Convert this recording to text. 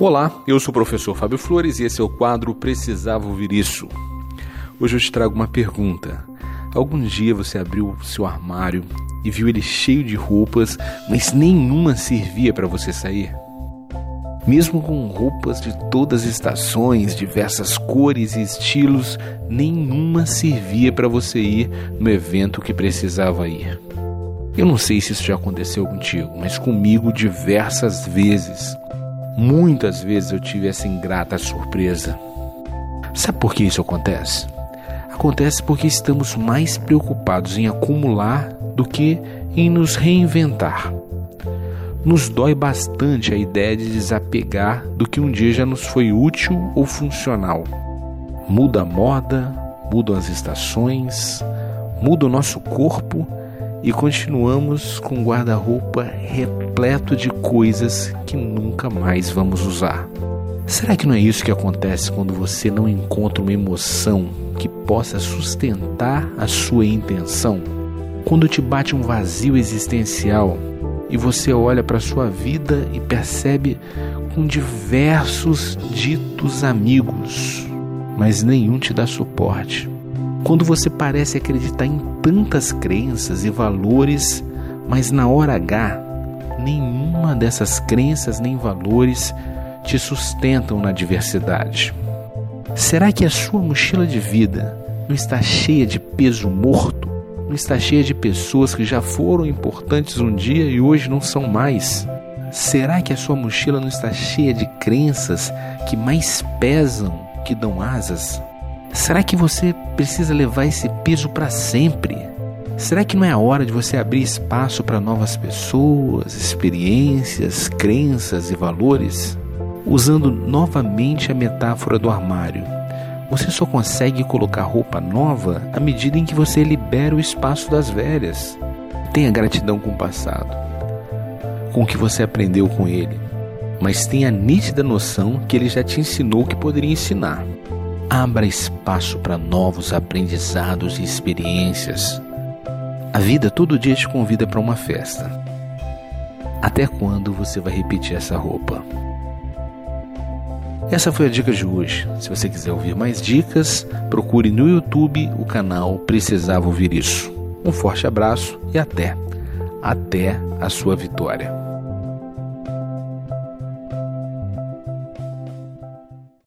Olá, eu sou o professor Fábio Flores e esse é o quadro Precisava Ouvir Isso. Hoje eu te trago uma pergunta. Algum dia você abriu seu armário e viu ele cheio de roupas, mas nenhuma servia para você sair? Mesmo com roupas de todas as estações, diversas cores e estilos, nenhuma servia para você ir no evento que precisava ir. Eu não sei se isso já aconteceu contigo, mas comigo diversas vezes. Muitas vezes eu tive essa ingrata surpresa. Sabe por que isso acontece? Acontece porque estamos mais preocupados em acumular do que em nos reinventar. Nos dói bastante a ideia de desapegar do que um dia já nos foi útil ou funcional. Muda a moda, mudam as estações, muda o nosso corpo e continuamos com um guarda-roupa repleto de coisas que nunca mais vamos usar. Será que não é isso que acontece quando você não encontra uma emoção que possa sustentar a sua intenção? Quando te bate um vazio existencial e você olha para sua vida e percebe com diversos ditos amigos, mas nenhum te dá suporte quando você parece acreditar em tantas crenças e valores, mas na hora H, nenhuma dessas crenças nem valores te sustentam na diversidade. Será que a sua mochila de vida não está cheia de peso morto? Não está cheia de pessoas que já foram importantes um dia e hoje não são mais? Será que a sua mochila não está cheia de crenças que mais pesam que dão asas? Será que você precisa levar esse peso para sempre? Será que não é a hora de você abrir espaço para novas pessoas, experiências, crenças e valores? Usando novamente a metáfora do armário, você só consegue colocar roupa nova à medida em que você libera o espaço das velhas. Tenha gratidão com o passado, com o que você aprendeu com ele, mas tenha a nítida noção que ele já te ensinou o que poderia ensinar. Abra espaço para novos aprendizados e experiências. A vida todo dia te convida para uma festa. Até quando você vai repetir essa roupa? Essa foi a dica de hoje. Se você quiser ouvir mais dicas, procure no YouTube o canal Precisava Ouvir Isso. Um forte abraço e até, até a sua vitória.